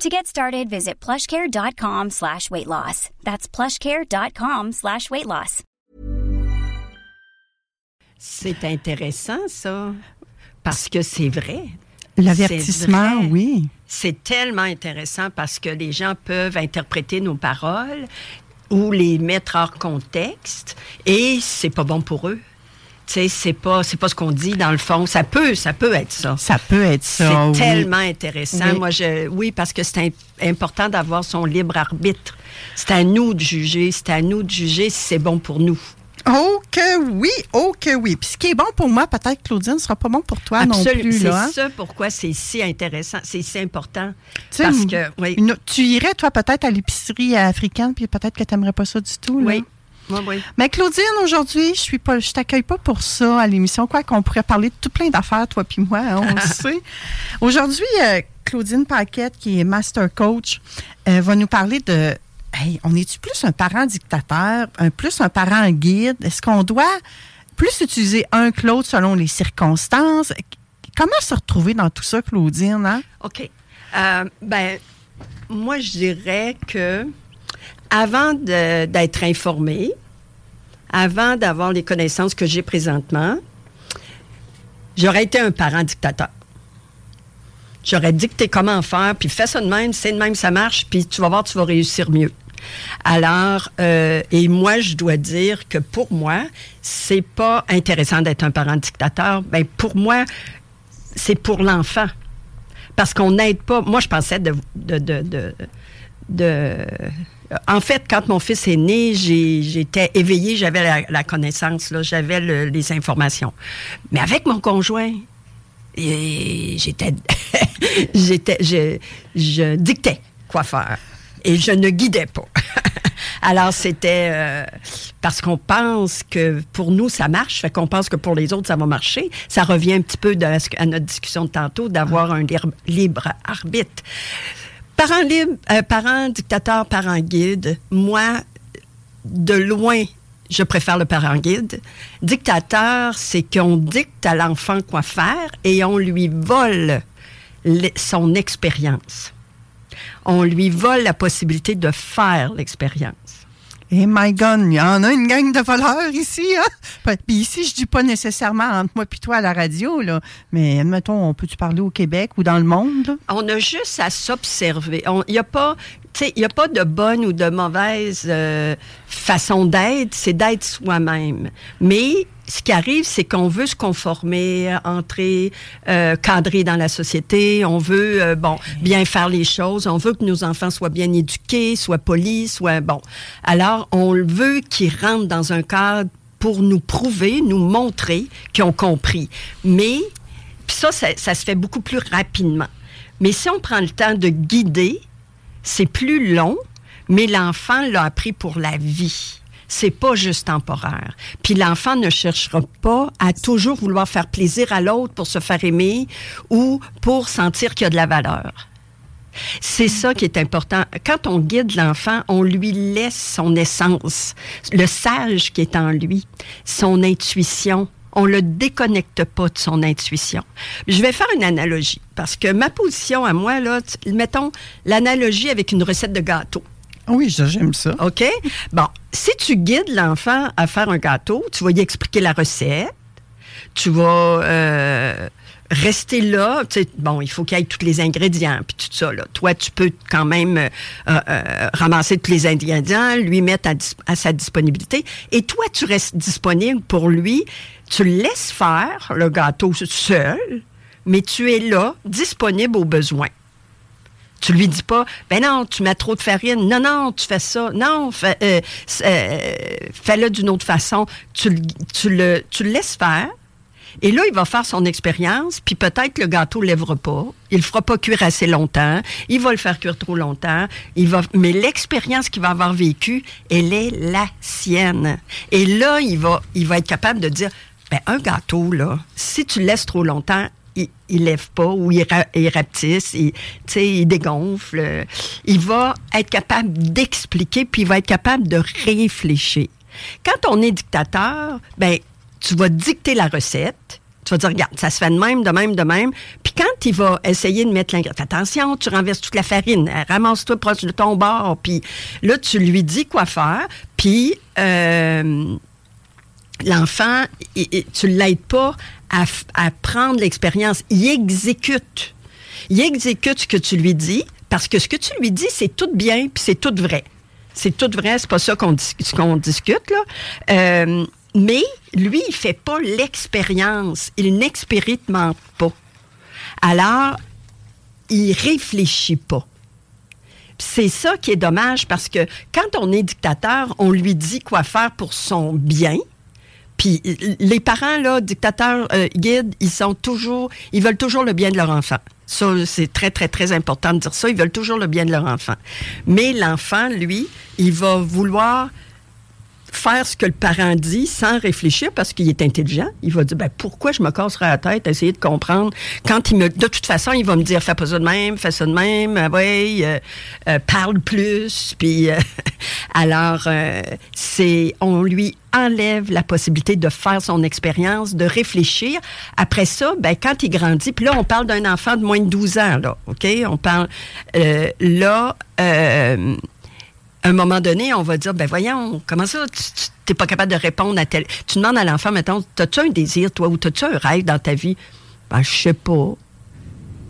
To get started, visit plushcare.com slash weight loss. That's plushcare.com slash weight loss. C'est intéressant, ça, parce que c'est vrai. L'avertissement, oui. C'est tellement intéressant parce que les gens peuvent interpréter nos paroles ou les mettre hors contexte et c'est pas bon pour eux. Tu sais, c'est pas, c'est pas ce qu'on dit dans le fond. Ça peut, ça peut être ça. Ça peut être ça. C'est oui. tellement intéressant. Oui. Moi, je, oui, parce que c'est im- important d'avoir son libre arbitre. C'est à nous de juger. C'est à nous de juger si c'est bon pour nous. Oh que oui, oh que oui. Puis ce qui est bon pour moi, peut-être, Claudine, ne sera pas bon pour toi non Absolument. plus. C'est hein? ça pourquoi c'est si intéressant, c'est si important. Tu Parce que, oui. une- tu irais, toi, peut-être à l'épicerie africaine, puis peut-être que tu n'aimerais pas ça du tout. là? Oui. Oui, oui. Mais Claudine, aujourd'hui, je suis pas, je t'accueille pas pour ça à l'émission, quoi qu'on pourrait parler de tout plein d'affaires, toi puis moi, hein, on le sait. Aujourd'hui, euh, Claudine Paquette, qui est master coach, euh, va nous parler de, hey, on est-tu plus un parent dictateur, un plus un parent guide? Est-ce qu'on doit plus utiliser un que l'autre selon les circonstances? Comment se retrouver dans tout ça, Claudine? Hein? OK. Euh, ben, moi, je dirais que avant d'être informé, avant d'avoir les connaissances que j'ai présentement, j'aurais été un parent dictateur. J'aurais dicté comment faire, puis fais ça de même, c'est de même, ça marche, puis tu vas voir, tu vas réussir mieux. Alors, euh, et moi, je dois dire que pour moi, c'est pas intéressant d'être un parent dictateur. Ben, pour moi, c'est pour l'enfant. Parce qu'on n'aide pas. Moi, je pensais de, de, de- de- en fait, quand mon fils est né, j'étais éveillée, j'avais la, la connaissance, j'avais le- les informations. Mais avec mon conjoint, j'étais, j'étais, je, je dictais quoi faire et je ne guidais pas. Alors c'était euh, parce qu'on pense que pour nous ça marche, fait qu'on pense que pour les autres ça va marcher. Ça revient un petit peu de, à notre discussion de tantôt d'avoir un libre, libre arbitre. Parent libre, euh, parent dictateur, parent guide. Moi, de loin, je préfère le parent guide. Dictateur, c'est qu'on dicte à l'enfant quoi faire et on lui vole le- son expérience. On lui vole la possibilité de faire l'expérience. Et my God, il y en a une gang de voleurs ici. Hein? Puis ici, je dis pas nécessairement entre moi et toi à la radio, là. mais admettons, on peut-tu parler au Québec ou dans le monde? On a juste à s'observer. Il n'y a pas, il y a pas de bonne ou de mauvaise euh, façon d'être. C'est d'être soi-même. Mais ce qui arrive, c'est qu'on veut se conformer, entrer, euh, cadrer dans la société. On veut, euh, bon, bien faire les choses. On veut que nos enfants soient bien éduqués, soient polis, soient bon. Alors, on veut qu'ils rentrent dans un cadre pour nous prouver, nous montrer qu'ils ont compris. Mais ça, ça, ça se fait beaucoup plus rapidement. Mais si on prend le temps de guider, c'est plus long, mais l'enfant l'a appris pour la vie. C'est pas juste temporaire. Puis l'enfant ne cherchera pas à toujours vouloir faire plaisir à l'autre pour se faire aimer ou pour sentir qu'il y a de la valeur. C'est ça qui est important. Quand on guide l'enfant, on lui laisse son essence, le sage qui est en lui, son intuition. On le déconnecte pas de son intuition. Je vais faire une analogie parce que ma position à moi là, mettons l'analogie avec une recette de gâteau. Oui, ça, j'aime ça. OK? Bon, si tu guides l'enfant à faire un gâteau, tu vas lui expliquer la recette, tu vas euh, rester là, tu sais, bon, il faut qu'il y ait tous les ingrédients, puis tout ça. Là. Toi, tu peux quand même euh, euh, ramasser tous les ingrédients, lui mettre à sa disponibilité, et toi, tu restes disponible pour lui. Tu laisses faire, le gâteau seul, mais tu es là, disponible aux besoins. Tu lui dis pas, ben non, tu mets trop de farine. Non, non, tu fais ça. Non, euh, euh, fais-le d'une autre façon. Tu, tu, le, tu le laisses faire. Et là, il va faire son expérience, puis peut-être le gâteau ne lèvera pas. Il le fera pas cuire assez longtemps. Il va le faire cuire trop longtemps. Il va, mais l'expérience qu'il va avoir vécue, elle est la sienne. Et là, il va, il va être capable de dire, ben, un gâteau, là, si tu laisses trop longtemps, il, il lève pas ou il, ra- il rapetisse, il, il dégonfle. Il va être capable d'expliquer, puis il va être capable de réfléchir. Quand on est dictateur, ben, tu vas dicter la recette. Tu vas dire, regarde, ça se fait de même, de même, de même. Puis quand il va essayer de mettre l'ingrédient, attention, tu renverses toute la farine, euh, ramasse-toi proche de ton bord. Puis là, tu lui dis quoi faire. Puis euh, l'enfant, tu ne l'aides pas à, prendre l'expérience. Il exécute. Il exécute ce que tu lui dis parce que ce que tu lui dis, c'est tout bien puis c'est tout vrai. C'est tout vrai, c'est pas ça qu'on discute, là. Euh, mais lui, il fait pas l'expérience. Il n'expérimente pas. Alors, il réfléchit pas. C'est ça qui est dommage parce que quand on est dictateur, on lui dit quoi faire pour son bien. Puis les parents, là, dictateurs, euh, guides, ils sont toujours, ils veulent toujours le bien de leur enfant. Ça, c'est très, très, très important de dire ça. Ils veulent toujours le bien de leur enfant. Mais l'enfant, lui, il va vouloir faire ce que le parent dit sans réfléchir parce qu'il est intelligent. Il va dire ben pourquoi je me casserai la tête à essayer de comprendre? Quand il me de toute façon il va me dire fais pas ça de même, fais ça de même, ah ouais, euh, euh, parle plus puis euh, alors euh, c'est on lui enlève la possibilité de faire son expérience, de réfléchir. Après ça, ben quand il grandit, puis là on parle d'un enfant de moins de 12 ans là, OK? On parle euh, là à un moment donné, on va dire, ben voyons, comment ça, tu n'es pas capable de répondre à tel... Tu demandes à l'enfant, mettons, as-tu un désir, toi, ou as-tu un rêve dans ta vie? Ben, je sais pas.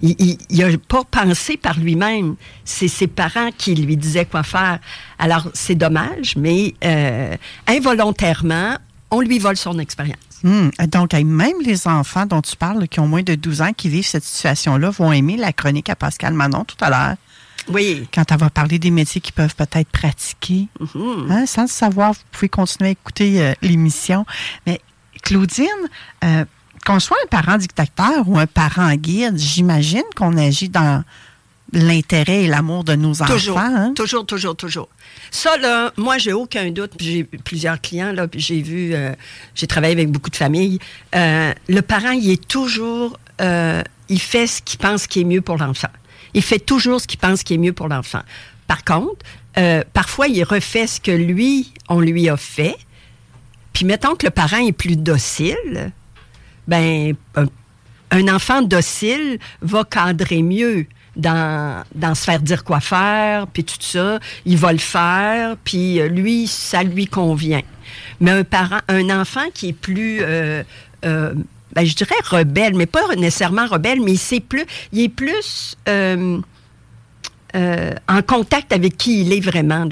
Il n'a pas pensé par lui-même. C'est ses parents qui lui disaient quoi faire. Alors, c'est dommage, mais euh, involontairement, on lui vole son expérience. Hum, Donc, même les enfants dont tu parles, qui ont moins de 12 ans, qui vivent cette situation-là, vont aimer la chronique à Pascal Manon tout à l'heure. Oui. Quand elle va parler des métiers qu'ils peuvent peut-être pratiquer. Mhm. Hein, sans le savoir, vous pouvez continuer à écouter euh, l'émission. Mais Claudine, euh, qu'on soit un parent dictateur ou un parent guide, j'imagine qu'on agit dans l'intérêt et l'amour de nos Toujours, enfants. hein? toujours, toujours, toujours. Ça, là, moi, j'ai aucun doute. J'ai plusieurs clients, là, puis j'ai vu, euh, j'ai travaillé avec beaucoup de familles. Euh, le parent, il est toujours, euh, il fait ce qu'il pense qui est mieux pour l'enfant. Il fait toujours ce qu'il pense qui est mieux pour l'enfant. Par contre, euh, parfois, il refait ce que lui, on lui a fait. Puis mettons que le parent est plus docile, ben un, enfant docile va cadrer mieux dans, dans se faire dire quoi faire, puis tout ça. Il va le faire, puis euh, lui, ça lui convient. Mais un parent, un enfant qui est plus, euh, ben, je dirais rebelle, mais pas nécessairement rebelle, mais c'est plus, il est plus euh, euh, en contact avec qui il est vraiment.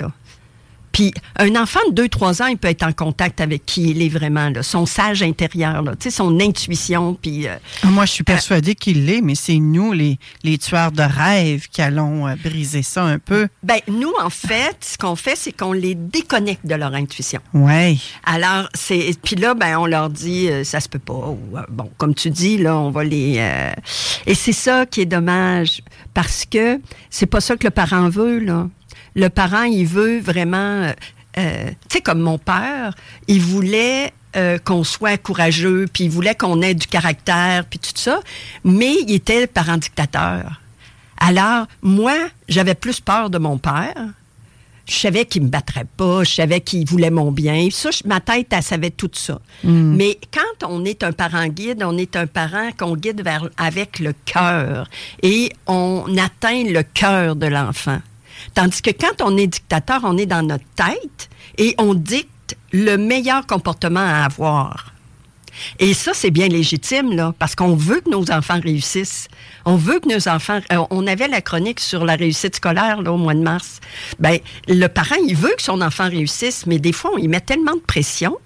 Puis un enfant de 2-3 ans, il peut être en contact avec qui il est vraiment, là, son sage intérieur, là, tu sais, son intuition. Puis, euh, Moi, je suis persuadée qu'il l'est, mais c'est nous, les, les tueurs de rêves, qui allons euh, briser ça un peu. ben, nous, en fait, ce qu'on fait, c'est qu'on les déconnecte de leur intuition. Ouais. Alors, c'est puis là, ben, on leur dit, euh, ça se peut pas. Ou, euh, bon, comme tu dis, là, on va les. euh, et c'est ça qui est dommage parce que c'est pas ça que le parent veut, là. Le parent, il veut vraiment, euh, euh, tu sais, comme mon père, il voulait euh, qu'on soit courageux, puis il voulait qu'on ait du caractère, puis tout ça, mais il était le parent dictateur. Alors, moi, j'avais plus peur de mon père. Je savais qu'il me battrait pas, je savais qu'il voulait mon bien. Ça, je- ma tête, elle savait tout ça. Mais quand on est un parent guide, on est un parent qu'on guide vers, avec le cœur et on atteint le cœur de l'enfant. Tandis que quand on est dictateur, on est dans notre tête et on dicte le meilleur comportement à avoir. Et ça, c'est bien légitime, là, parce qu'on veut que nos enfants réussissent. On veut que nos enfants... euh, on avait la chronique sur la réussite scolaire, là, au mois de mars. Ben, le parent, il veut que son enfant réussisse, mais des fois, on y met tellement de pression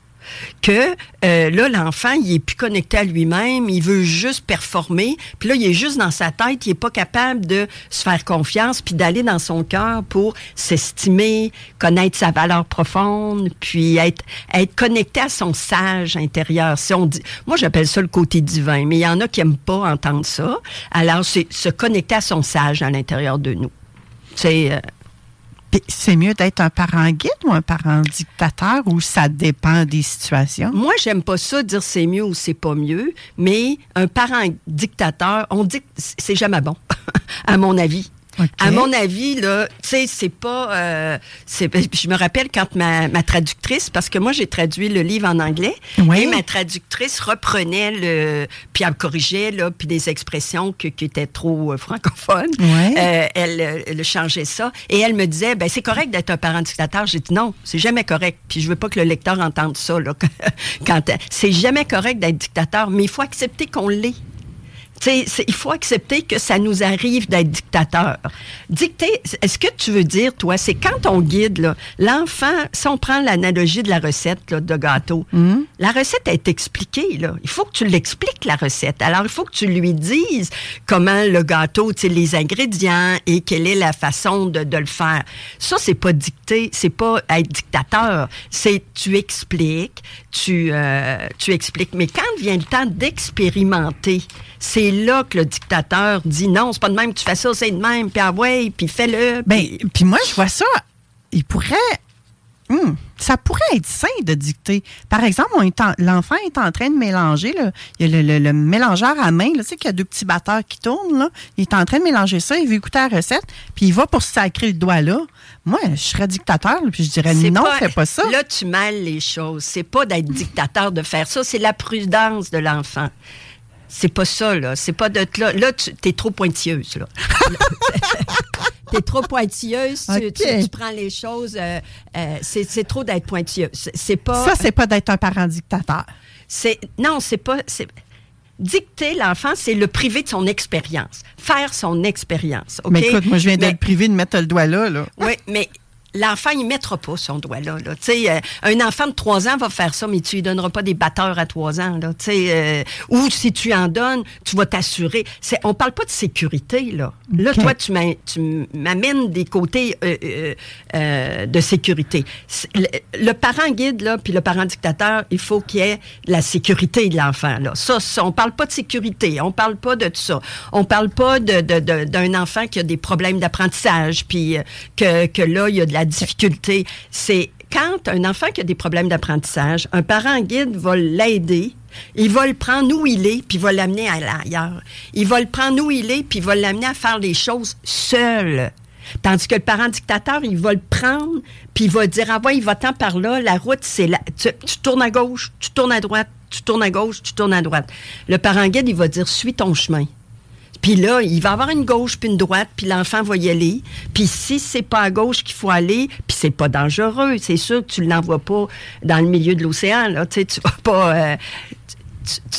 que euh, là, l'enfant, il est plus connecté à lui-même, il veut juste performer, puis là, il est juste dans sa tête, il est pas capable de se faire confiance, puis d'aller dans son cœur pour s'estimer, connaître sa valeur profonde, puis être, être connecté à son sage intérieur. Si on dit, moi, j'appelle ça le côté divin, mais il y en a qui aiment pas entendre ça. Alors, c'est se connecter à son sage à l'intérieur de nous. C'est... euh, c'est mieux d'être un parent guide ou un parent dictateur ou ça dépend des situations? Moi, j'aime pas ça dire c'est mieux ou c'est pas mieux, mais un parent dictateur, on dit c'est jamais bon, à mon avis. À mon avis, là, tu sais, c'est pas. euh, c'est- je me rappelle quand ma, ma traductrice, parce que moi, j'ai traduit le livre en anglais, Oui. et ma traductrice reprenait le. Puis elle me corrigeait, là, puis des expressions que- qui étaient trop euh, francophones. Euh, elle, euh, elle changeait ça. Et elle me disait, ben c'est correct d'être un parent dictateur. J'ai dit non, c'est jamais correct. Puis je veux pas que le lecteur entende ça. Là, quand c'est jamais correct d'être dictateur, mais il faut accepter qu'on l'est. Il faut accepter que ça nous arrive d'être dictateur. Dicter, est-ce que tu veux dire, toi, c'est quand on guide, l'enfant, si on prend l'analogie de la recette là, de gâteau, la recette est expliquée. Là. Il faut que tu l'expliques, la recette. Alors, il faut que tu lui dises comment le gâteau, les ingrédients et quelle est la façon de, de le faire. Ça, c'est pas dicter, c'est pas être dictateur. C'est tu expliques, tu, euh, tu expliques. Mais quand vient le temps d'expérimenter, c'est là que le dictateur dit non, c'est pas de même, tu fais ça, c'est de même, puis ah ouais, puis fais-le. Ben, puis- moi, je vois ça. Il pourrait. Hum, ça pourrait être sain de dicter. Par exemple, l'enfant est en train de mélanger. Là. Il y a le, le- le mélangeur à main, là, tu sais, qu'il y a deux petits batteurs qui tournent. Là. Il est en train de mélanger ça, il veut écouter la recette, puis il va pour se sacrer le doigt là. Moi, je serais dictateur, là, puis je dirais C'est non, fais pas ça. Là, tu mêles les choses. C'est pas d'être dictateur de faire ça, c'est la prudence de l'enfant. C'est pas ça, là. C'est pas d'être là. Là, tu es trop pointilleuse, là. T'es trop pointilleuse, tu, OK. tu- tu prends les choses. euh, euh, c'est trop d'être pointilleuse. C'est- pas. Ça, c'est pas d'être un parent dictateur. C'est non, c'est pas. Dicter l'enfant, c'est le priver de son expérience, faire son expérience. Mais écoute, moi, je viens d'être privé de mettre le doigt là. là. oui, mais l'enfant, il mettra pas son doigt là. là. Euh, un enfant de 3 ans va faire ça, mais tu lui donneras pas des batteurs à 3 ans. Là, euh, ou si tu en donnes, tu vas t'assurer. C'est, on parle pas de sécurité. Là, toi, tu, m'amènes des côtés euh, euh, de sécurité. Le, le parent guide, là, puis le parent dictateur, il faut qu'il y ait la sécurité de l'enfant. Là. Ça, ça, on parle pas de sécurité, on parle pas de tout ça. On parle pas de, d'un enfant qui a des problèmes d'apprentissage, puis que, que là, il y a de la difficulté. C'est quand un enfant qui a des problèmes d'apprentissage, un parent guide va l'aider. Il va le prendre où il est, puis il va l'amener à l'ailleurs. Il va le prendre où il est, puis va l'amener à faire les choses seul. Tandis que le parent dictateur, il va le prendre, puis il va dire, ah ouais, il va tant par là, la route, c'est là. Tu, tu tournes à gauche, tu tournes à droite, tu tournes à gauche, tu tournes à droite. Le parent guide, il va dire, suis ton chemin. Puis là, il va avoir une gauche puis une droite, puis l'enfant va y aller. Puis si c'est pas à gauche qu'il faut aller, puis c'est pas dangereux, c'est sûr que tu l'envoies pas dans le milieu de l'océan, là. Tu sais, tu vas pas... euh,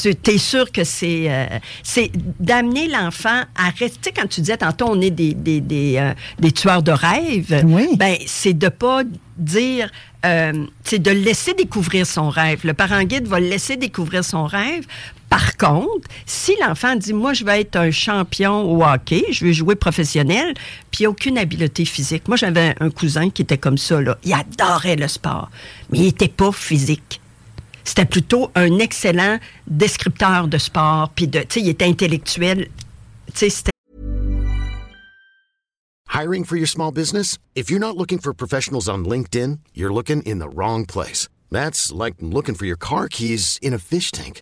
tu, tu es sûr que c'est euh, c'est d'amener l'enfant à rester. Tu sais, quand tu disais tantôt, on est des, des, des, euh, des tueurs de rêves, Oui. ben, c'est de pas dire. Euh, c'est de laisser découvrir son rêve. Le parent guide va le laisser découvrir son rêve. Par contre, si l'enfant dit moi je vais être un champion au hockey, je veux jouer professionnel, puis aucune habileté physique. Moi j'avais un cousin qui était comme ça là, il adorait le sport, mais il était pas physique. C'était plutôt un excellent descripteur de sport, puis de, tu sais, il était intellectuel. Tu sais, c'était Hiring for your small business? If you're not looking for professionals on LinkedIn, you're looking in the wrong place. That's like looking for your car keys in a fish tank.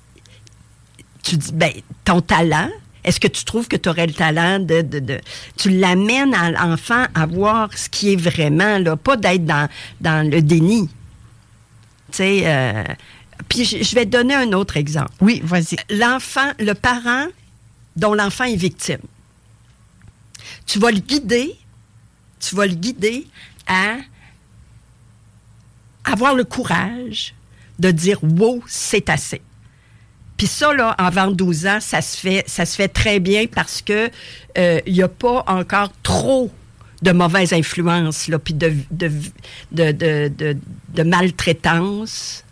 tu dis, ben, ton talent, est-ce que tu trouves que tu aurais le talent de... de, de- tu l'amènes à l'enfant à voir ce qui est vraiment, là, pas d'être dans, dans le déni. Tu sais, euh, puis je je vais te donner un autre exemple. Oui, vas-y. L'enfant, le parent dont l'enfant est victime, tu vas le guider, tu vas le guider à avoir le courage de dire wow, c'est assez. Puis ça, là, avant 12 ans, ça se fait, ça se fait très bien parce que euh, n'y a pas encore trop de mauvaises influences, là, puis de, maltraitance.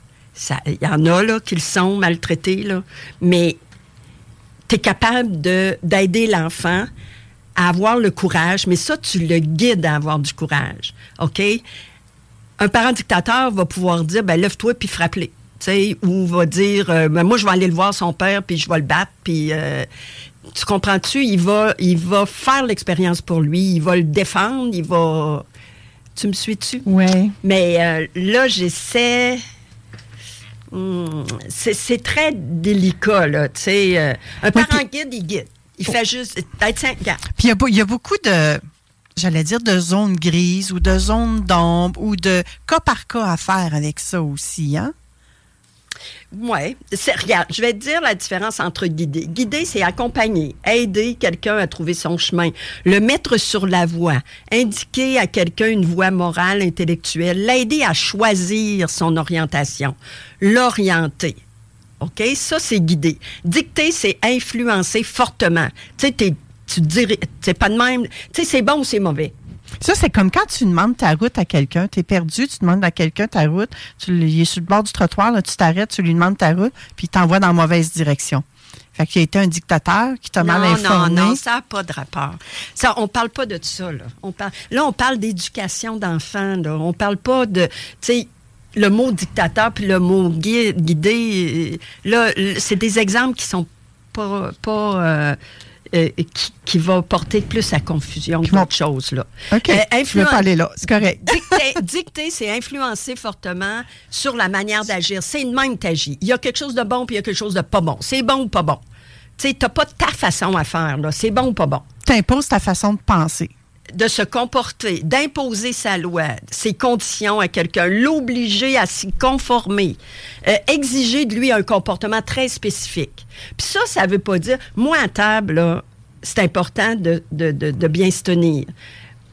Il y en a, là, qui le sont maltraités, là. Mais tu es capable de- d'aider l'enfant à avoir le courage, mais ça, tu le guides à avoir du courage. OK? Un parent dictateur va pouvoir dire, ben lève-toi puis frappe-les. Tu sais, ou va dire, euh, Ben, moi, je vais aller le voir son père, puis je vais le battre, puis... euh, tu comprends-tu? Il va, il va faire l'expérience pour lui, il va le défendre, il va... Tu me suis-tu? Oui. Mais euh, là, j'essaie. Hmm, c'est très délicat, là. Tu sais, euh, un Oui, parent guide, il guide. Il fait juste. Peut-être cinq. Puis il y a beau- il y, a beaucoup de, j'allais dire, de zones grises ou de zones d'ombre ou de cas par cas à faire avec ça aussi, hein? Oui. Regarde, je vais te dire la différence entre guider. Guider, c'est accompagner, aider quelqu'un à trouver son chemin, le mettre sur la voie, indiquer à quelqu'un une voie morale, intellectuelle, l'aider à choisir son orientation, l'orienter. OK? Ça, c'est guider. Dicter, c'est influencer fortement. Tu sais, tu dirais, c'est pas de même. Tu sais, c'est bon ou c'est mauvais? Ça, c'est comme quand tu demandes ta route à quelqu'un. Tu es perdu, tu demandes à quelqu'un ta route. Tu, il est sur le bord du trottoir, là, tu t'arrêtes, tu lui demandes ta route, puis il t'envoie dans la mauvaise direction. Fait qu'il a été un dictateur qui t'a mal non, informé. non, non, ça n'a pas de rapport. Ça, on parle pas de ça, là. On parle, là, on parle d'éducation d'enfants, là. On parle pas de, tu sais, le mot dictateur puis le mot gui- guidé, euh, là, c'est des exemples qui sont pas, pas euh, euh, qui, qui vont porter plus à confusion qu'autre chose, là. OK, Euh, je pas aller là. C'est correct. Dicter, dicter, c'est influencer fortement sur la manière d'agir. C'est de même t'agis. Il y a quelque chose de bon puis il y a quelque chose de pas bon. C'est bon ou pas bon? Tu sais, t'as pas ta façon à faire, là. C'est bon ou pas bon? T'imposes ta façon de penser. De se comporter, d'imposer sa loi, ses conditions à quelqu'un, l'obliger à s'y conformer, euh, exiger de lui un comportement très spécifique. Puis ça, ça veut pas dire, moi à table, c'est important de, de, de, de bien se tenir.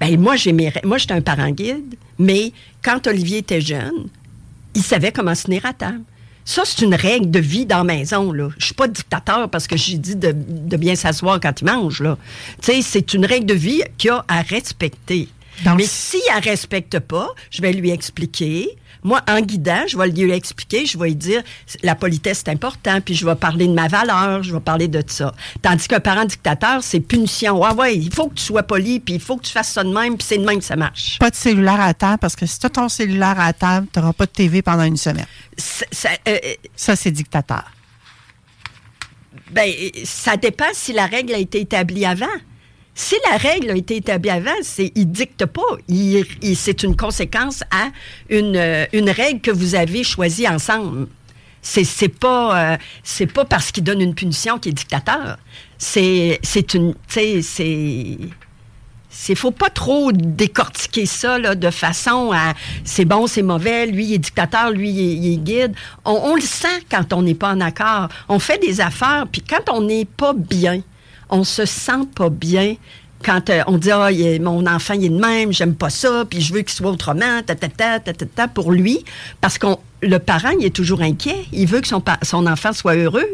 Ben, moi, moi, j'étais un parent guide, mais quand Olivier était jeune, il savait comment se tenir à table. Ça, c'est une règle de vie dans la maison. Là. Je suis pas dictateur parce que j'ai dit de, de bien s'asseoir quand il mange. Là. Tu sais, c'est une règle de vie qu'il a à respecter. Donc, Mais s'il ne respecte pas, je vais lui expliquer. Moi, en guidant, je vais lui expliquer, je vais lui dire la politesse c'est important, puis je vais parler de ma valeur, je vais parler de ça. Tandis qu'un parent dictateur, c'est punition. Ah ouais, il faut que tu sois poli, puis il faut que tu fasses ça de même, puis c'est de même que ça marche. Pas de cellulaire à table, parce que si tu as ton cellulaire à table, tu n'auras pas de TV pendant une semaine. Ça, euh, Ça, c'est dictateur. Ben, ça dépend si la règle a été établie avant. Si la règle a été établie avant, c'est il dicte pas. C'est une conséquence à une, euh, une règle que vous avez choisie ensemble. C'est, c'est pas euh, c'est pas parce qu'il donne une punition qu'il est dictateur. C'est c'est une c'est c'est faut pas trop décortiquer ça là, de façon à c'est bon, c'est mauvais, lui il est dictateur, lui il est, guide. On le sent quand on n'est pas en accord. On fait des affaires, puis quand on n'est pas bien, on se sent pas bien. Quand euh, on dit ah il est- mon enfant il est de même, j'aime pas ça, puis je veux qu'il soit autrement, ta ta ta ta ta, ta, pour lui, parce qu'on le parent il est toujours inquiet, il veut que son son enfant soit heureux.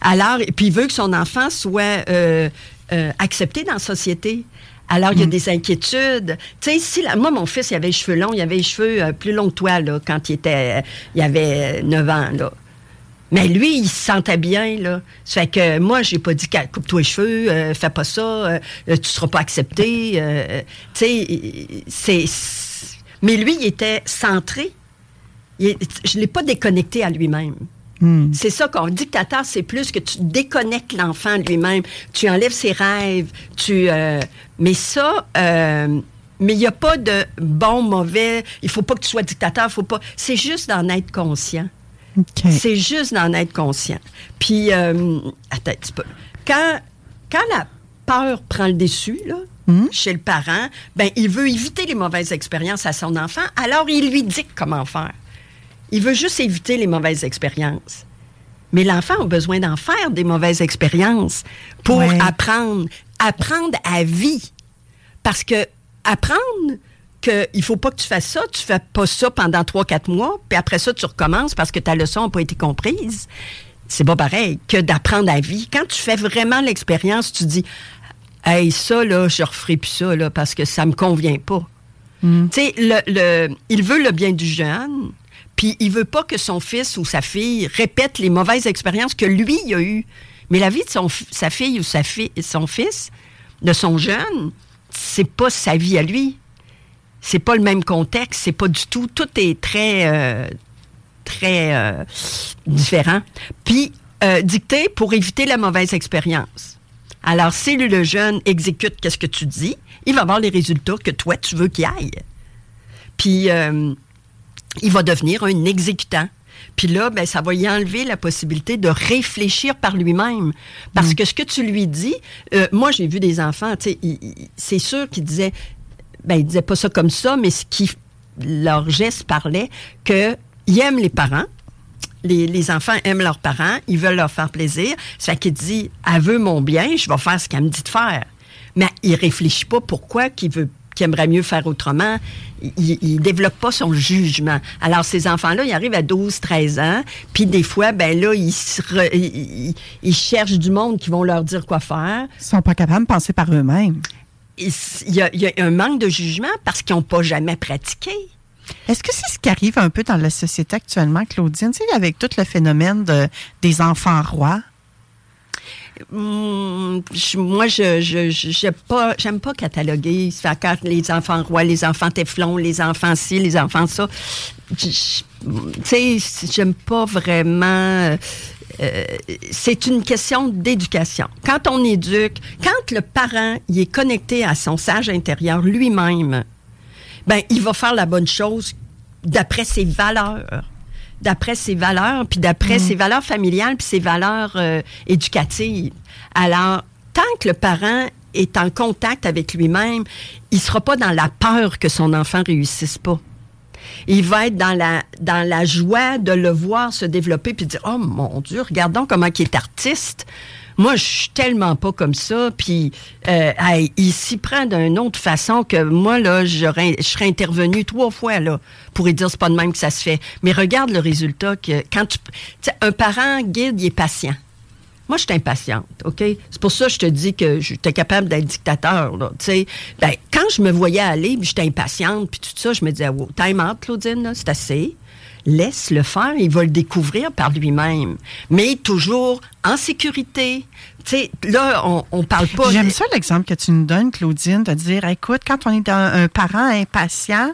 Alors, et puis il veut que son enfant soit euh, euh, accepté dans la société. Alors, il y a des inquiétudes. Tu sais, si la- moi, mon fils, il avait les cheveux longs, il avait les cheveux euh, plus longs que toi, là, quand il était, il avait 9 ans, là. Mais lui, il se sentait bien, là. Ça fait que moi, j'ai pas dit coupe-toi les cheveux, euh, fais pas ça, euh, tu seras pas accepté. euh, tu sais, c'est. Mais lui, il était centré. Il je l'ai pas déconnecté à lui-même. C'est ça qu'on dictateur, c'est plus que tu déconnectes l'enfant lui-même, tu enlèves ses rêves, tu. euh, mais ça, euh, mais il n'y a pas de bon, mauvais. Il faut pas que tu sois dictateur, faut pas. C'est juste d'en être conscient. C'est juste d'en être conscient. Puis, euh, attends un petit peu. Quand, quand la peur prend le dessus, là, chez le parent, ben, il veut éviter les mauvaises expériences à son enfant, alors il lui dit comment faire. Il veut juste éviter les mauvaises expériences. Mais l'enfant a besoin d'en faire des mauvaises expériences pour Ouais. apprendre, apprendre à vie. Parce que apprendre qu'il ne faut pas que tu fasses ça, tu fais pas ça pendant 3-4 mois, puis après ça, tu recommences parce que ta leçon n'a pas été comprise. C'est pas pareil que d'apprendre à vie. Quand tu fais vraiment l'expérience, tu dis Hey, ça, là, je referai plus ça, là, parce que ça me convient pas. Tu sais, le, le- il veut le bien du jeune, puis il veut pas que son fils ou sa fille répète les mauvaises expériences que lui il a eues. Mais la vie de son, fi- sa fille ou sa fille, son fils, de son jeune, c'est pas sa vie à lui. C'est pas le même contexte, c'est pas du tout. Tout est très, euh, très euh, différent. Puis, euh, dicté pour éviter la mauvaise expérience. Alors, si le jeune exécute qu'est-ce que tu dis, il va avoir les résultats que toi, tu veux qu'il aille. Puis, il va devenir un exécutant. Puis là, ben, ça va y enlever la possibilité de réfléchir par lui-même. Parce que ce que tu lui dis, euh, moi, j'ai vu des enfants, c'est sûr qu'ils disaient, ben, ils disaient pas ça comme ça, mais ce qui, leur geste parlait qu'ils aiment les parents. Les, les enfants aiment leurs parents, ils veulent leur faire plaisir. Ça fait qu'il dit, elle veut mon bien, je vais faire ce qu'elle me dit de faire. Mais il réfléchit pas pourquoi qu'il veut aimerait mieux faire autrement. Il, il développe pas son jugement. Alors, ces enfants-là, ils arrivent à 12, 13 ans, puis des fois, ben là, ils, re- ils- ils cherchent du monde qui vont leur dire quoi faire. Ils sont pas capables de penser par eux-mêmes. Il y, a, il y a un manque de jugement parce qu'ils n'ont pas jamais pratiqué. Est-ce que c'est ce qui arrive un peu dans la société actuellement, Claudine, tu sais, avec tout le phénomène de, des enfants rois? Hum, je- moi, je je je- j'aime pas pas cataloguer. Quand les enfants rois, les enfants téflons, les enfants ci, les enfants ça. Je- je- Tu sais, j'aime pas vraiment. Euh, c'est une question d'éducation. Quand on éduque, quand le parent il est connecté à son sage intérieur lui-même, ben il va faire la bonne chose d'après ses valeurs d'après ses valeurs, puis d'après ses valeurs familiales, puis ses valeurs euh, éducatives. Alors, tant que le parent est en contact avec lui-même, il sera pas dans la peur que son enfant réussisse pas. Il va être dans la, dans la joie de le voir se développer puis dire Oh mon Dieu, regardons comment il est artiste. Moi, je suis tellement pas comme ça. Puis, euh, il s'y prend d'une autre façon que moi, là, je serais intervenu trois fois, là, pour lui dire c'est pas de même que ça se fait. Mais regarde le résultat que quand tu. un parent guide, il est patient. Moi, je suis impatiente, OK? C'est pour ça que je te dis que j'étais capable d'être dictateur, là, tu sais. Ben, quand je me voyais aller, puis j'étais impatiente, puis tout ça, je me disais, wow, time out, Claudine, c'est assez. Laisse le faire, il va le découvrir par lui-même. Mais toujours en sécurité. Tu sais, là, on, on parle pas... J'aime de- ça l'exemple que tu nous donnes, Claudine, de dire, écoute, quand on est un, un parent impatient,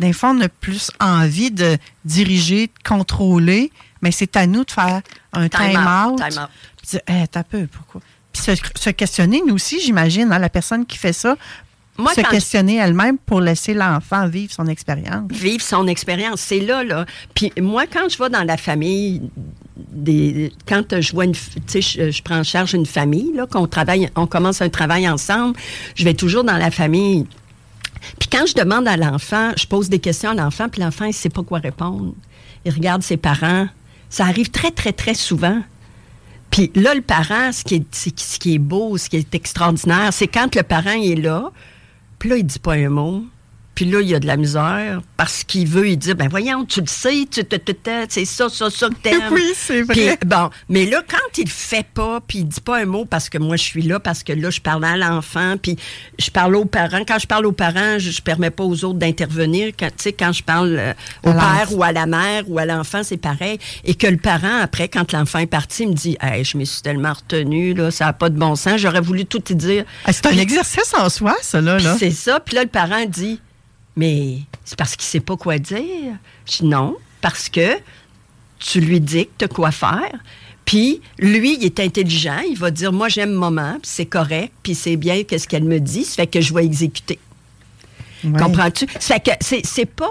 d'un fond, on a plus envie de diriger, de contrôler, mais c'est à nous de faire un Time time-out. out, time out. Puis dire, Hey, t'as peu, pourquoi? Puis se, se questionner, nous aussi, j'imagine, hein, la personne qui fait ça, Moi, se je- questionner elle-même pour laisser l'enfant vivre son expérience. vivre son expérience. C'est là, là. Puis moi, quand je vais dans la famille, des, quand je vois une, tu sais, je, je prends en charge une famille, là, qu'on travaille, on commence un travail ensemble, je vais toujours dans la famille. Puis quand je demande à l'enfant, je pose des questions à l'enfant, puis l'enfant, il sait pas quoi répondre. Il regarde ses parents. Ça arrive très, très, très souvent. Puis là, le parent, ce qui est, ce qui est beau, ce qui est extraordinaire, c'est quand le parent est là, puis là, il dit pas un mot, Puis là, il y a de la misère parce qu'il veut, il dit, ben voyons, tu le sais, tu te, c'est ça, ça, ça que t'aimes. Oui, c'est vrai. Puis, bon, mais là, quand il le fait pas, puis il dit pas un mot parce que moi, je suis là, parce que là, je parle à l'enfant, puis je parle aux parents. Quand je parle aux parents, je, je permets pas aux autres d'intervenir. Quand, tu sais, quand je parle euh, au père ou à la mère ou à l'enfant, c'est pareil. Et que le parent, après, quand l'enfant est parti, il me dit, hey, je me suis tellement retenu, là, ça a pas de bon sens. J'aurais voulu tout te dire. Ah, C'est un exercice en soi, ça, là. là. c'est ça. Puis là, le parent dit Mais c'est parce qu'il sait pas quoi dire. Je dis Non, parce que tu lui dictes quoi faire. Puis lui, il est intelligent. Il va dire Moi, j'aime maman, puis c'est correct, puis c'est bien qu'est-ce qu'elle me dit. Ça fait que je vais exécuter. Ouais. Comprends-tu? Ça fait que c'est, pas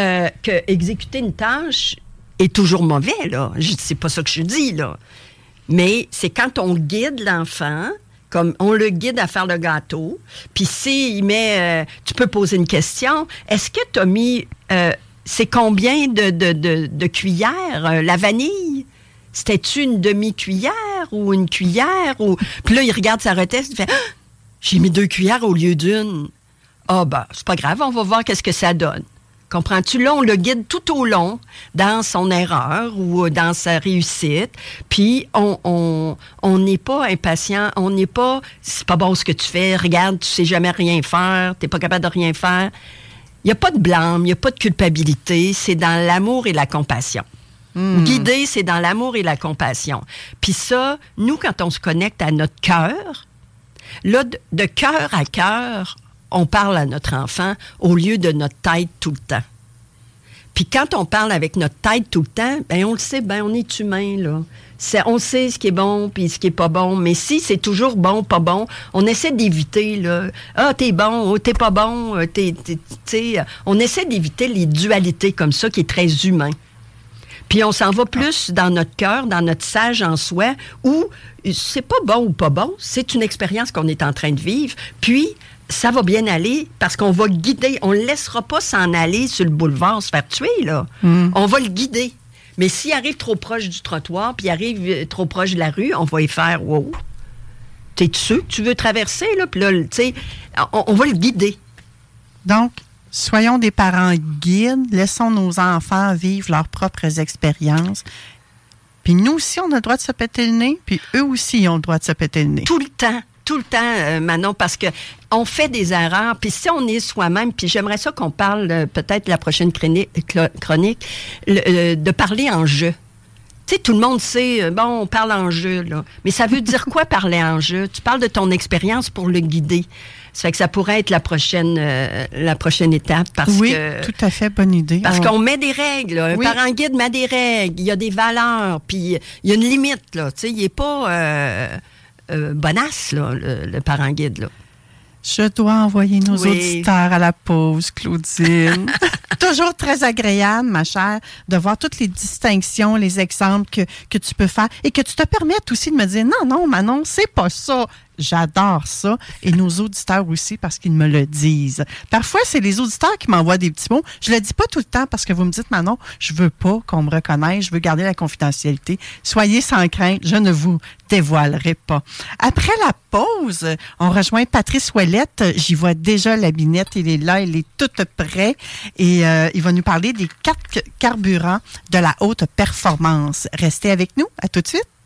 euh, que exécuter une tâche est toujours mauvais, là. C'est pas ça que je dis, là. Mais c'est quand on guide l'enfant, comme on le guide à faire le gâteau, puis s'il met, euh, tu peux poser une question, est-ce que tu as mis, euh, c'est combien de, de, de, cuillères, euh, la vanille? C'était-tu une demi-cuillère ou une cuillère? Ou... Puis là, il regarde sa reteste, il fait, Ah! j'ai mis deux cuillères au lieu d'une. Ah, ben, c'est pas grave, on va voir qu'est-ce que ça donne. Comprends-tu? Là, on le guide tout au long dans son erreur ou euh, dans sa réussite. Puis, on on- on n'est pas impatient, on n'est pas, c'est pas bon ce que tu fais, regarde, tu sais jamais rien faire, t'es pas capable de rien faire. Il n'y a pas de blâme, il n'y a pas de culpabilité, c'est dans l'amour et la compassion. Guider, c'est dans l'amour et la compassion. Puis ça, nous, quand on se connecte à notre cœur, Là, de, de cœur à cœur, on parle à notre enfant au lieu de notre tête tout le temps. Puis quand on parle avec notre tête tout le temps, ben on le sait, ben on est humain là. On sait ce qui est bon puis ce qui est pas bon. Mais si c'est toujours bon, pas bon, on essaie d'éviter là. Ah t'es bon, oh, t'es pas bon, euh, t'es, euh, on essaie d'éviter les dualités comme ça qui est très humain. Puis on s'en va plus dans notre cœur, dans notre sage en soi, où c'est pas bon ou pas bon, c'est une expérience qu'on est en train de vivre. Puis ça va bien aller parce qu'on va guider. On ne laissera pas s'en aller sur le boulevard se faire tuer, là. On va le guider. Mais s'il arrive trop proche du trottoir, puis il arrive euh, trop proche de la rue, on va y faire Wow. T'es sûr que tu veux traverser, là? Puis là, tu sais, on, on va le guider. Donc, soyons des parents guides, laissons nos enfants vivre leurs propres expériences. Puis nous aussi, on a le droit de se péter le nez, puis eux aussi ont le droit de se péter le nez. tout le temps, tout le temps, euh, Manon, parce que on fait des erreurs. Puis si on est soi-même, puis j'aimerais ça qu'on parle euh, peut-être la prochaine chronique, clo- chronique le- euh, de parler en jeu. Tu sais, tout le monde sait, bon, on parle en jeu, là. Mais ça veut dire quoi parler en jeu? Tu parles de ton expérience pour le guider. Ça fait que ça pourrait être la prochaine, euh, la prochaine étape parce oui, que. tout à fait, bonne idée. Parce On- qu'on met des règles. là. Un Oui. parent guide met des règles. Il y a des valeurs. Puis il y a une limite. Là. Tu sais, il n'est pas euh, euh, bonasse, là, le, le parent guide. Là. Je dois envoyer nos Oui. auditeurs à la pause, Claudine. Toujours très agréable, ma chère, de voir toutes les distinctions, les exemples que, que tu peux faire et que tu te permettes aussi de me dire non, non, Manon, c'est pas ça. J'adore ça. Et nos auditeurs aussi parce qu'ils me le disent. Parfois, c'est les auditeurs qui m'envoient des petits mots. Je le dis pas tout le temps parce que vous me dites, Manon, je veux pas qu'on me reconnaisse. Je veux garder la confidentialité. Soyez sans crainte. Je ne vous dévoilerai pas. Après la pause, on rejoint Patrice Ouellette. J'y vois déjà la binette. Il est là. Il est tout prêt. Et euh, il va nous parler des quatre carburants de la haute performance. Restez avec nous. À tout de suite.